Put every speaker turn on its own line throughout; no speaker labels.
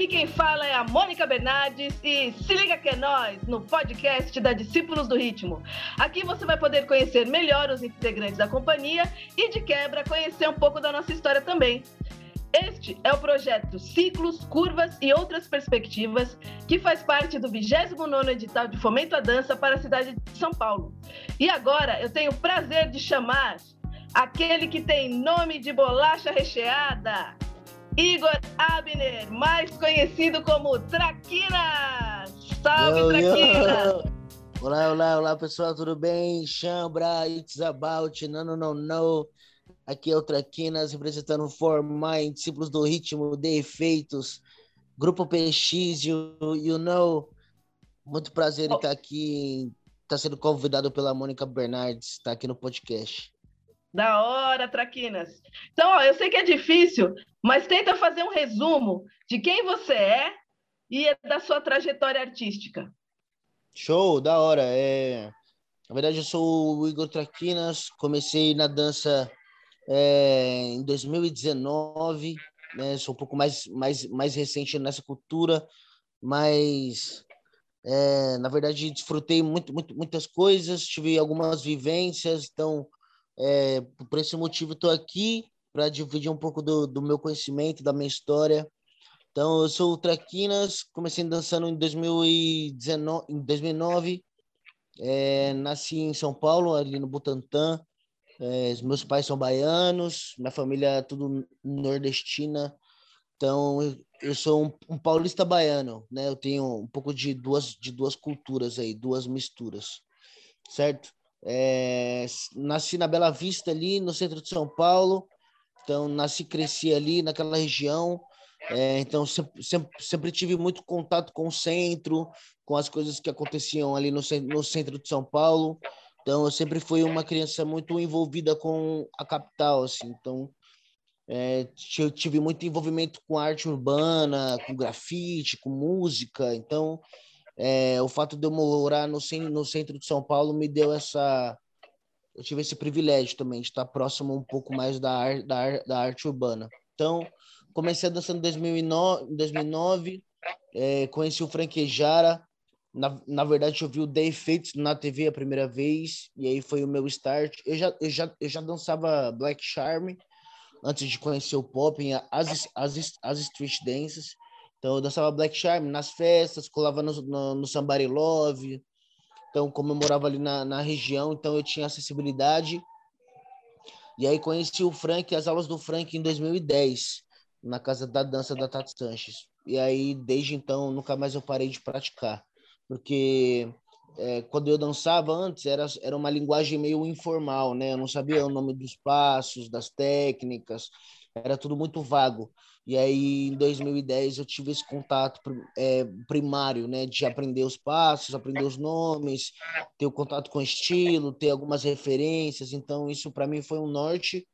Aqui quem fala é a Mônica Bernardes e se liga que é nós no podcast da Discípulos do Ritmo. Aqui você vai poder conhecer melhor os integrantes da companhia e de quebra conhecer um pouco da nossa história também. Este é o projeto Ciclos, Curvas e Outras Perspectivas, que faz parte do 29º edital de fomento à dança para a cidade de São Paulo. E agora eu tenho o prazer de chamar aquele que tem nome de bolacha recheada, Igor Abner, mais conhecido como Traquinas. Salve, Traquinas!
Olá, olá, olá, pessoal, tudo bem? Chambra, it's about, no, no, no, no. Aqui é o Traquinas, representando o For Mind, discípulos do ritmo, de efeitos, Grupo PX, you, you know. Muito prazer em estar aqui, estar sendo convidado pela Mônica Bernardes, estar aqui no podcast.
Da hora, Traquinas. Então, ó, eu sei que é difícil, mas tenta fazer um resumo de quem você é e da sua trajetória artística.
Show, da hora. É... Na verdade, eu sou o Igor Traquinas, comecei na dança é, em 2019, né? Sou um pouco mais, mais, mais recente nessa cultura, mas é, na verdade desfrutei muito, muito, muitas coisas, tive algumas vivências, então é, por esse motivo, estou aqui para dividir um pouco do, do, meu conhecimento, da minha história. Então, eu sou o Traquinas, comecei dançando em, 2019, em 2009, é, nasci em São Paulo, ali no Butantã. É, meus pais são baianos, minha família é tudo nordestina. Então, eu, sou um, um, paulista baiano, né? Eu tenho um pouco de duas, de duas culturas aí, duas misturas, certo? É, nasci na Bela Vista, ali no centro de São Paulo. Então, nasci e cresci ali naquela região. É, então, sempre, sempre, sempre, tive muito contato com o centro, com as coisas que aconteciam ali no, no centro de São Paulo. Então, eu sempre fui uma criança muito envolvida com a capital, assim. Então, é, eu tive muito envolvimento com arte urbana, com grafite, com música. Então, é, o fato de eu morar no, no centro de São Paulo me deu essa. Eu tive esse privilégio também de estar próximo um pouco mais da, ar, da, ar, da arte urbana. Então, comecei a dançar em 2009, 2009 é, conheci o Franquejara. Na, na verdade, eu vi o The Effects na TV a primeira vez, e aí foi o meu start. Eu já, eu já, eu já dançava Black Charm antes de conhecer o pop, as, as, as street dances. Então eu dançava Black Charm nas festas, colava no, no, no Love. Então, como eu morava ali na, na região, então eu tinha acessibilidade. E aí conheci o Frank, as aulas do Frank em 2010, na casa da dança da Tati Sanches. E aí, desde então, nunca mais eu parei de praticar. Porque é, quando eu dançava antes, era, era uma linguagem meio informal, né? Eu não sabia o nome dos passos, das técnicas, era tudo muito vago. E aí, em 2010, eu tive esse contato é, primário, né, de aprender os passos, aprender os nomes, ter o contato com o estilo, ter algumas referências. Então, isso para mim foi um norte.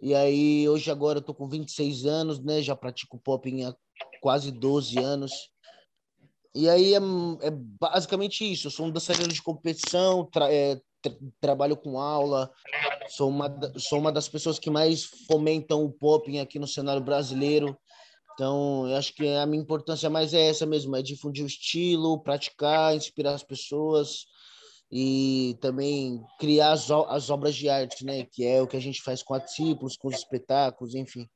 E aí, hoje, agora, eu tô com 26 anos, né, já pratico pop há quase 12 anos. E aí, é, é basicamente isso. Eu sou um dançarino de competição, tra é, tra trabalho com aula, Sou uma, sou uma das pessoas que mais fomentam o popping aqui no cenário brasileiro. Então, eu acho que a minha importância mais é essa mesmo, é difundir o estilo, praticar, inspirar as pessoas e também criar as, as obras de arte, né? Que é o que a gente faz com a Discípulos, com os espetáculos, enfim.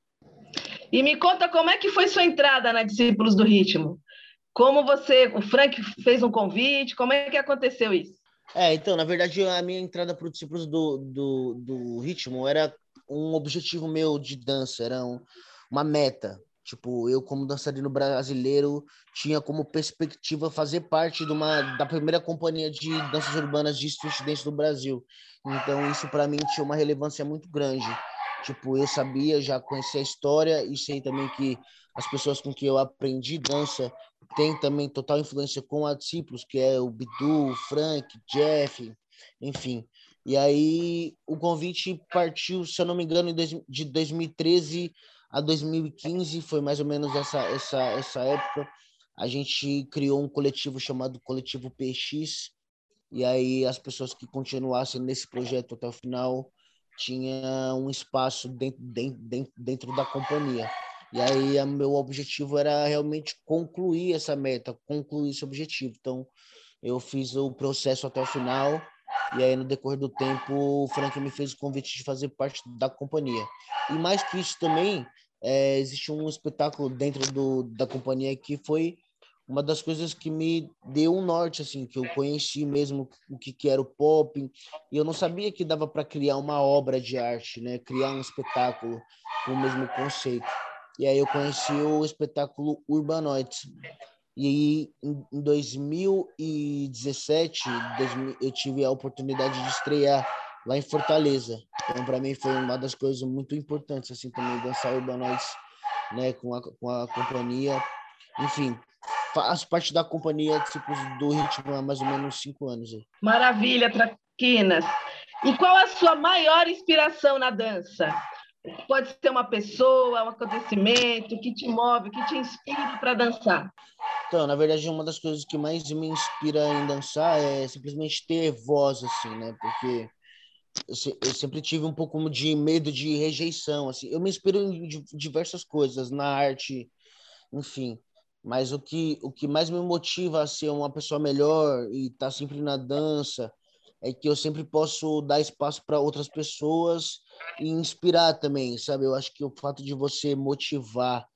E me conta como é que foi sua entrada na Discípulos do Ritmo? Como você, o Frank fez um convite, como é que aconteceu isso?
É, então, na verdade, a minha entrada para o Discípulos do, do, do Ritmo era um objetivo meu de dança, era um, uma meta. Tipo, eu como dançarino brasileiro tinha como perspectiva fazer parte de uma da primeira companhia de danças urbanas de street dance do Brasil. Então, isso para mim tinha uma relevância muito grande. Tipo, eu sabia, já conhecia a história e sei também que as pessoas com que eu aprendi dança tem também total influência com a discípulos, que é o Bidu, o Frank, Jeff, enfim. E aí o convite partiu, se eu não me engano, de 2013 a 2015, foi mais ou menos essa, essa, essa época. A gente criou um coletivo chamado Coletivo PX, e aí as pessoas que continuassem nesse projeto até o final tinha um espaço dentro, dentro, dentro da companhia. E aí, meu objetivo era realmente concluir essa meta, concluir esse objetivo. Então, eu fiz o processo até o final. E aí, no decorrer do tempo, o Frank me fez o convite de fazer parte da companhia. E mais que isso também, é, existe um espetáculo dentro do, da companhia que foi uma das coisas que me deu um norte, assim, que eu conheci mesmo o que, que era o pop, e eu não sabia que dava para criar uma obra de arte, né? Criar um espetáculo com o mesmo conceito. E aí eu conheci o espetáculo Urbanoids. E em 2017, eu tive a oportunidade de estrear lá em Fortaleza. Então, para mim, foi uma das coisas muito importantes, assim, também, dançar Urbanoids, né, com a, com a companhia. Enfim, faço parte da companhia tipo, do ritmo há mais ou menos cinco anos.
Maravilha, Traquinas. E qual a sua maior inspiração na dança? Pode ser uma pessoa, um acontecimento que te move, que te inspira para dançar.
Então, na verdade, uma das coisas que mais me inspira em dançar é simplesmente ter voz, assim, né? Porque eu sempre tive um pouco de medo de rejeição, assim. Eu me inspiro em diversas coisas, na arte, enfim. Mas o que, o que mais me motiva a ser uma pessoa melhor e estar tá sempre na dança é que eu sempre posso dar espaço para outras pessoas e inspirar também, sabe? Eu acho que o fato de você motivar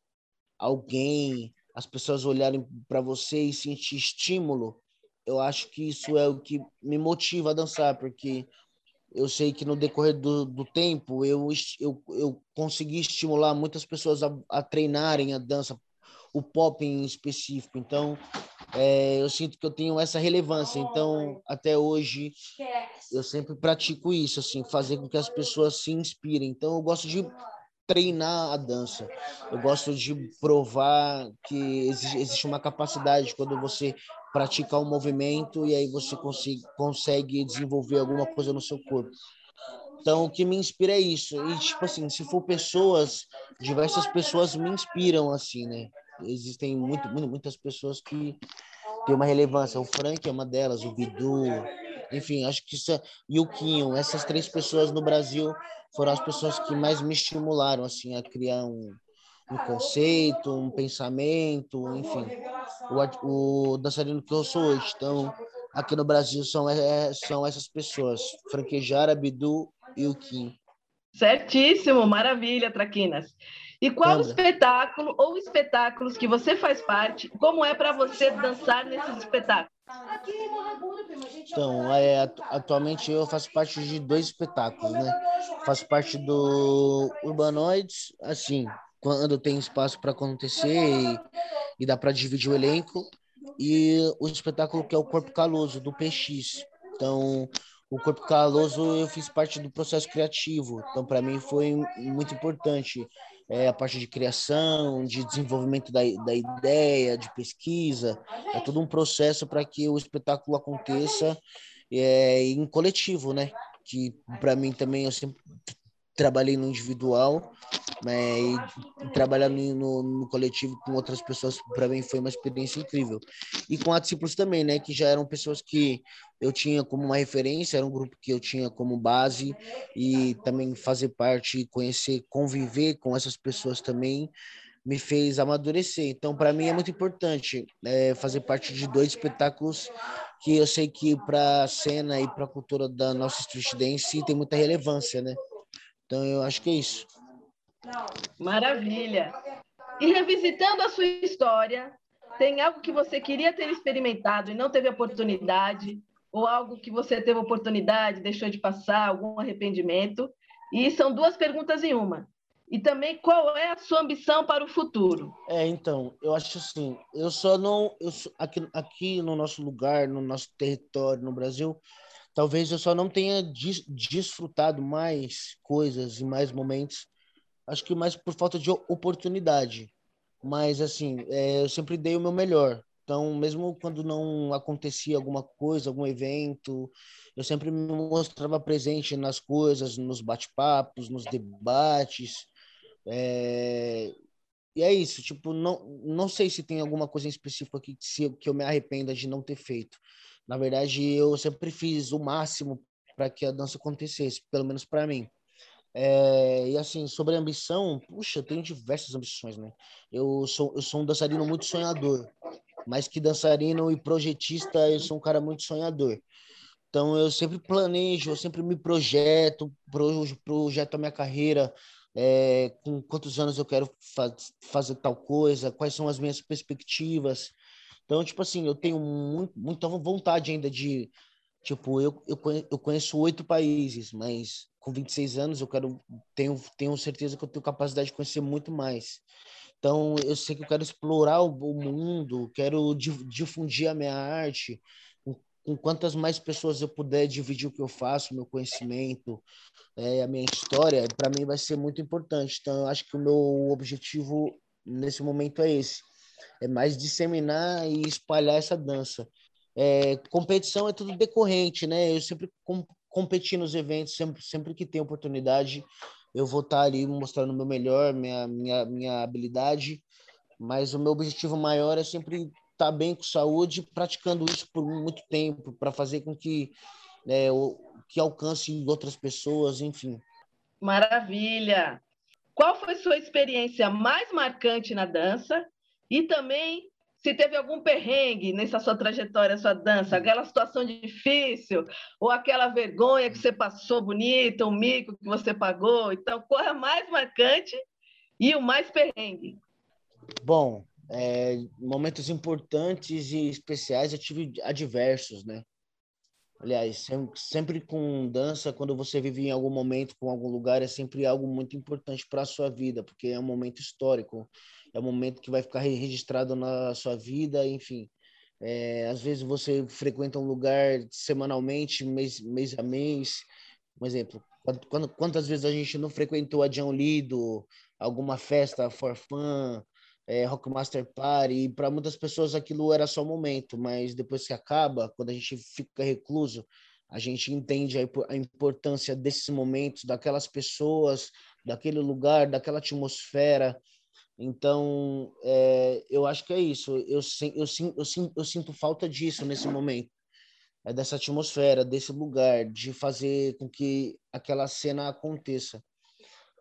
alguém, as pessoas olharem para você e sentir estímulo, eu acho que isso é o que me motiva a dançar, porque eu sei que no decorrer do, do tempo eu, eu, eu consegui estimular muitas pessoas a, a treinarem a dança, o pop em específico. Então, é, eu sinto que eu tenho essa relevância. Então, até hoje, eu sempre pratico isso, assim, fazer com que as pessoas se inspirem. Então, eu gosto de treinar a dança. Eu gosto de provar que existe uma capacidade quando você pratica um movimento e aí você consegue, consegue desenvolver alguma coisa no seu corpo. Então, o que me inspira é isso. E, tipo assim, se for pessoas, diversas pessoas me inspiram, assim, né? Existem muito, muito, muitas pessoas que têm uma relevância. O Frank é uma delas, o Bidu, enfim, acho que isso é, e o Quinho, essas três pessoas no Brasil foram as pessoas que mais me estimularam assim a criar um, um conceito, um pensamento, enfim, o, o dançarino que eu sou hoje. Então, aqui no Brasil são, é, são essas pessoas, Franquejara, Bidu e o Kim.
Certíssimo, maravilha, Traquinas. E qual Lembra? espetáculo ou espetáculos que você faz parte? Como é para você dançar nesses espetáculos?
Então, é, atualmente eu faço parte de dois espetáculos, né? Faço parte do Urbanoides, assim, quando tem espaço para acontecer e, e dá para dividir o elenco, e o espetáculo que é o Corpo Caloso, do PX. Então, o Corpo Caloso eu fiz parte do processo criativo, então para mim foi muito importante é, a parte de criação, de desenvolvimento da, da ideia, de pesquisa. É todo um processo para que o espetáculo aconteça é, em coletivo, né? Que para mim também eu sempre trabalhei no individual, né, e trabalhar no, no, coletivo com outras pessoas para mim foi uma experiência incrível. E com a Discípulos também, né, que já eram pessoas que eu tinha como uma referência, era um grupo que eu tinha como base e também fazer parte, conhecer, conviver com essas pessoas também me fez amadurecer. Então, para mim é muito importante é, fazer parte de dois espetáculos que eu sei que para a cena e para a cultura da nossa street dance tem muita relevância, né? Então, eu acho que é isso.
Maravilha. E revisitando a sua história, tem algo que você queria ter experimentado e não teve oportunidade? Ou algo que você teve oportunidade, deixou de passar, algum arrependimento? E são duas perguntas em uma. E também qual é a sua ambição para o futuro?
É, então, eu acho assim, eu só não, eu aqui, aqui no nosso lugar, no nosso território, no Brasil, talvez eu só não tenha des, desfrutado mais coisas e mais momentos acho que mais por falta de oportunidade. Mas, assim, é, eu sempre dei o meu melhor. Então, mesmo quando não acontecia alguma coisa, algum evento, eu sempre me mostrava presente nas coisas, nos bate-papos, nos debates. É... E é isso, tipo, não, não sei se tem alguma coisa em específico aqui que, se, que eu me arrependa de não ter feito. Na verdade, eu sempre fiz o máximo para que a dança acontecesse, pelo menos para mim. É, e assim, sobre ambição, puxa, eu tenho diversas ambições, né? Eu sou, eu sou um dançarino muito sonhador, mais que dançarino e projetista, eu sou um cara muito sonhador. Então eu sempre planejo, eu sempre me projeto, projeto a minha carreira, é, com quantos anos eu quero faz, fazer tal coisa, quais são as minhas perspectivas. Então, tipo assim, eu tenho muito, muita vontade ainda de, tipo, eu, eu, eu conheço oito países, mas com 26 anos eu quero, tenho, tenho certeza que eu tenho capacidade de conhecer muito mais. Então, eu sei que eu quero explorar o, o mundo, quero difundir a minha arte, com quantas mais pessoas eu puder dividir o que eu faço, meu conhecimento, é, a minha história, para mim vai ser muito importante. Então, eu acho que o meu objetivo nesse momento é esse: é mais disseminar e espalhar essa dança. É, competição é tudo decorrente, né? Eu sempre com, competi nos eventos, sempre, sempre que tem oportunidade, eu vou estar ali mostrando o meu melhor, minha, minha, minha habilidade. Mas o meu objetivo maior é sempre estar bem com saúde, praticando isso por muito tempo, para fazer com que, o, que alcance outras pessoas, enfim.
Maravilha! Qual foi sua experiência mais marcante na dança? E também se teve algum perrengue nessa sua trajetória, sua dança, aquela situação difícil, ou aquela vergonha que você passou bonita, o mico que você pagou. Então, qual é mais marcante e o mais perrengue?
Bom, é, momentos importantes e especiais eu tive adversos, né? Aliás, sempre, com dança, quando você vive em algum momento, com algum lugar, é sempre algo muito importante para a sua vida, porque é um momento histórico, é um momento que vai ficar registrado na sua vida, enfim. É, às vezes você frequenta um lugar semanalmente, mês, mês a mês. Um exemplo, quando, quantas vezes a gente não frequentou a John Lido, alguma festa for fun, é, Rockmaster Party, e para muitas pessoas aquilo era só um momento, mas depois que acaba, quando a gente fica recluso, a gente entende a, importância desses momentos, daquelas pessoas, daquele lugar, daquela atmosfera. Então, é, eu acho que é isso. Eu, eu, eu, eu, sinto falta disso nesse momento. É dessa atmosfera, desse lugar, de fazer com que aquela cena aconteça.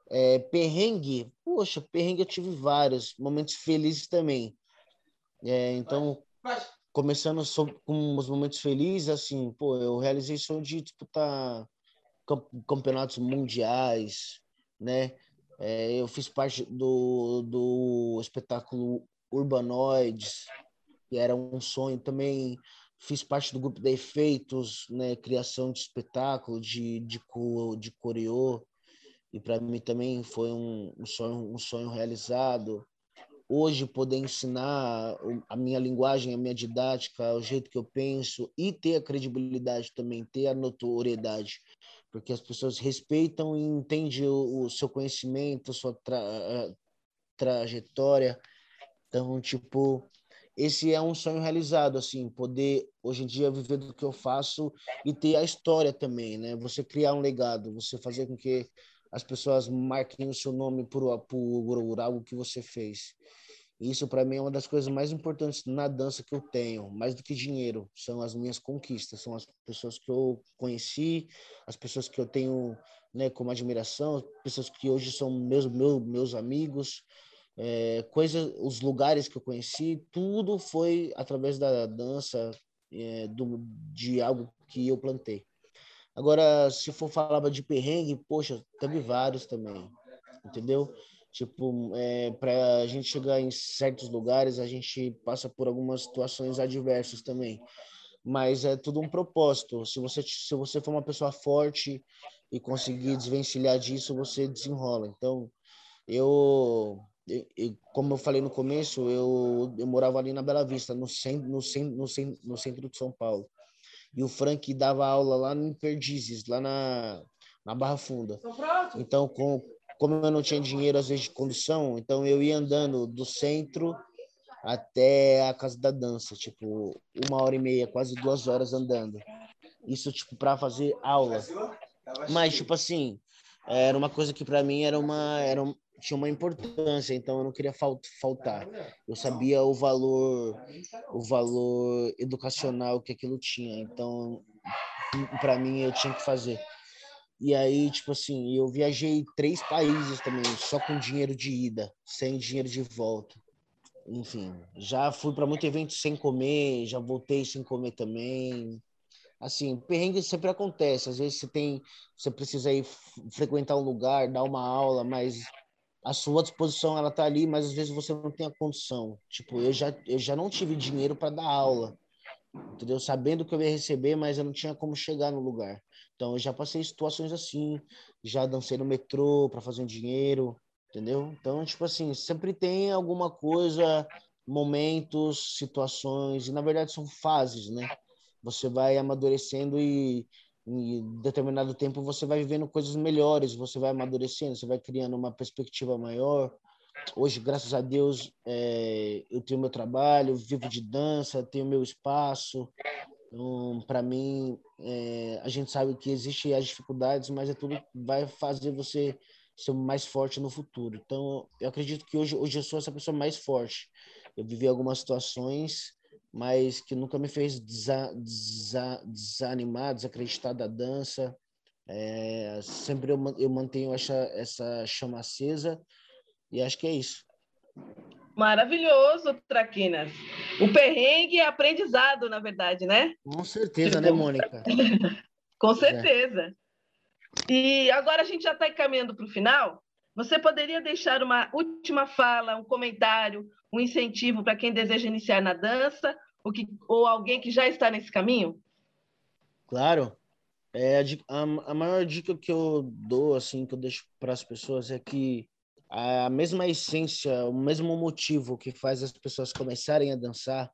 É, perrengue, poxa, perrengue eu tive vários, momentos felizes também. É, então, começando com os momentos felizes, assim, pô, eu realizei sonho de disputar campeonatos mundiais, né? É, eu fiz parte do, do espetáculo Urbanoides, que era um sonho também. Fiz parte do grupo de efeitos, né? Criação de espetáculo, de, de, de coreô e para mim também foi um, um, sonho, um sonho realizado. Hoje, poder ensinar a minha linguagem, a minha didática, o jeito que eu penso e ter a credibilidade também, ter a notoriedade, porque as pessoas respeitam e entendem o, o seu conhecimento, sua tra trajetória. Então, tipo, esse é um sonho realizado, assim, poder hoje em dia viver do que eu faço e ter a história também, né? Você criar um legado, você fazer com que as pessoas marquem o seu nome por, por algo que você fez. Isso para mim é uma das coisas mais importantes na dança que eu tenho, mais do que dinheiro, são as minhas conquistas, são as pessoas que eu conheci, as pessoas que eu tenho, né, como admiração, as pessoas que hoje são meus meus, amigos, é, coisa, os lugares que eu conheci, tudo foi através da dança, é, do, de algo que eu plantei. Agora, se for falar de perrengue, poxa, teve vários também, entendeu? Tipo, é, para a gente chegar em certos lugares, a gente passa por algumas situações adversas também. Mas é tudo um propósito. Se você, se você for uma pessoa forte e conseguir desvencilhar disso, você desenrola. Então, eu, eu como eu falei no começo, eu, eu morava ali na Bela Vista, no centro, no, centro, no, centro, no centro de São Paulo. E o Frank dava aula lá no Perdizes, lá na, na Barra Funda. Então, com, como eu não tinha dinheiro, às vezes, de condução, então eu ia andando do centro até a casa da dança, tipo, uma hora e meia, quase duas horas andando. Isso, tipo, para fazer aula. Mas, tipo assim, era uma coisa que para mim era uma, era, tinha uma importância, então eu não queria faltar. Eu sabia o valor, o valor educacional que aquilo tinha, então para mim eu tinha que fazer. E aí, tipo assim, eu viajei três países também, só com dinheiro de ida, sem dinheiro de volta. Enfim, já fui para muito evento sem comer, já voltei sem comer também. Assim, perrengue sempre acontece. Às vezes você tem, você precisa ir frequentar um lugar, dar uma aula, mas a sua disposição ela tá ali, mas às vezes você não tem a condição. Tipo, eu já eu já não tive dinheiro para dar aula. Entendeu? Sabendo que eu ia receber, mas eu não tinha como chegar no lugar. Então eu já passei situações assim, já dancei no metrô para fazer um dinheiro, entendeu? Então, tipo assim, sempre tem alguma coisa, momentos, situações, e na verdade são fases, né? Você vai amadurecendo e em determinado tempo você vai vivendo coisas melhores, você vai amadurecendo, você vai criando uma perspectiva maior. Hoje, graças a Deus, é, eu tenho meu trabalho, vivo de dança, tenho meu espaço. Então, para mim, é, a gente sabe que existem as dificuldades, mas é tudo vai fazer você ser mais forte no futuro. Então, eu acredito que hoje, hoje eu sou essa pessoa mais forte. Eu vivi algumas situações mas que nunca me fez desa, desa, desanimar, desacreditar da dança. É, sempre eu, eu mantenho essa, essa chama acesa e acho que é isso.
Maravilhoso, Traquinas. O perrengue é aprendizado, na verdade, né?
Com certeza, né, Mônica?
Com é. certeza. É. E agora a gente já está encaminhando para o final. Você poderia deixar uma última fala, um comentário, um incentivo para quem deseja iniciar na dança ou, que, ou alguém que já está nesse caminho?
Claro. É, a, a maior dica que eu dou, assim, que eu deixo para as pessoas é que a mesma essência, o mesmo motivo que faz as pessoas começarem a dançar,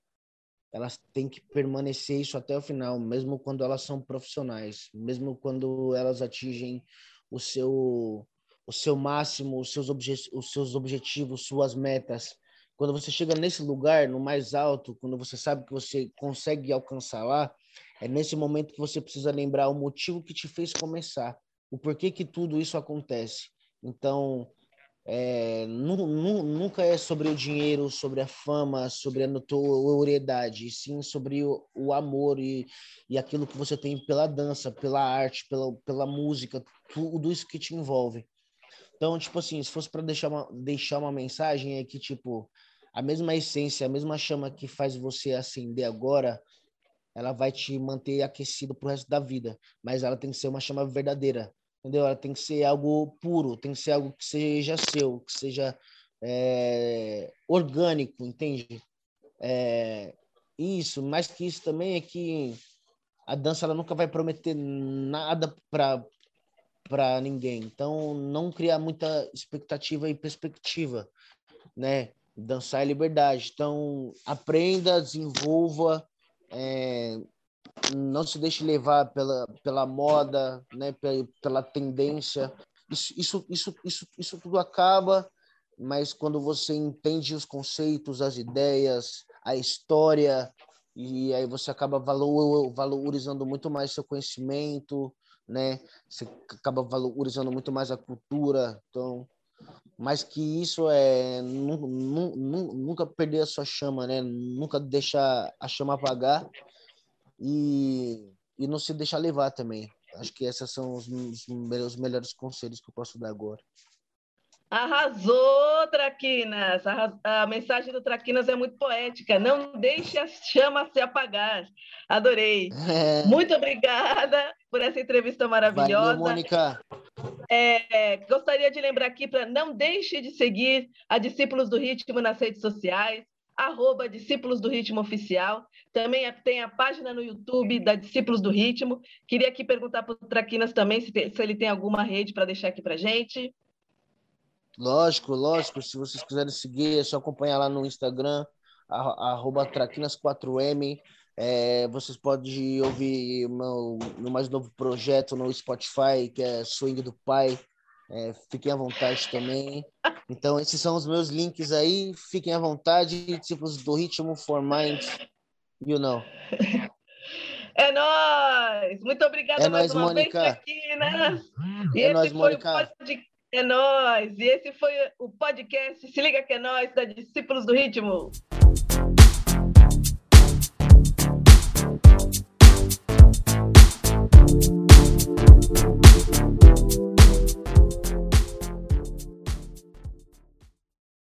elas têm que permanecer isso até o final, mesmo quando elas são profissionais, mesmo quando elas atingem o seu o seu máximo, os seus, obje os seus objetivos, suas metas. Quando você chega nesse lugar, no mais alto, quando você sabe que você consegue alcançar lá, é nesse momento que você precisa lembrar o motivo que te fez começar, o porquê que tudo isso acontece. Então, é, nu, nu, nunca é sobre o dinheiro, sobre a fama, sobre a notoriedade, sim sobre o, o, amor e, e aquilo que você tem pela dança, pela arte, pela, pela música, tudo isso que te envolve. Então, tipo assim, se fosse para deixar uma, deixar uma mensagem, é que, tipo, a mesma essência, a mesma chama que faz você acender agora, ela vai te manter aquecido pro resto da vida. Mas ela tem que ser uma chama verdadeira, entendeu? Ela tem que ser algo puro, tem que ser algo que seja seu, que seja é, orgânico, entende? É, isso, mais que isso também é que a dança ela nunca vai prometer nada para para ninguém. Então, não criar muita expectativa e perspectiva, né? Dançar é liberdade. Então, aprenda, desenvolva, é, não se deixe levar pela, pela moda, né? Pela, pela tendência. Isso, isso, isso, isso, isso tudo acaba, mas quando você entende os conceitos, as ideias, a história, e aí você acaba valor, valorizando muito mais seu conhecimento, né? Você acaba valorizando muito mais a cultura, então, mais que isso é nunca perder a sua chama, né? Nunca deixar a chama apagar e, e não se deixar levar também. Acho que esses são os, os melhores conselhos que eu posso dar agora.
Arrasou, Traquinas! A, a, mensagem do Traquinas é muito poética. Não deixe a chama se apagar. Adorei. É. Muito obrigada por essa entrevista maravilhosa.
Valeu, Mônica.
É, gostaria de lembrar aqui para não deixe de seguir a Discípulos do Ritmo nas redes sociais, arroba Discípulos do Ritmo Oficial. Também tem a página no YouTube da Discípulos do Ritmo. Queria aqui perguntar para o Traquinas também se, tem, se ele tem alguma rede para deixar aqui para gente.
Lógico, lógico. Se vocês quiserem seguir, é só acompanhar lá no Instagram, arroba traquinas4m. É, vocês podem ouvir meu, meu mais novo projeto no Spotify, que é Swing do Pai. É, fiquem à vontade também. Então, esses são os meus links aí. Fiquem à vontade. Tipos do ritmo for mind, you know.
É nóis! Muito obrigada
é mais nóis, uma Mônica. vez
aqui, né?
E é nóis, Mônica.
É nóis! E esse foi o podcast Se Liga Que É Nós, da Discípulos do Ritmo.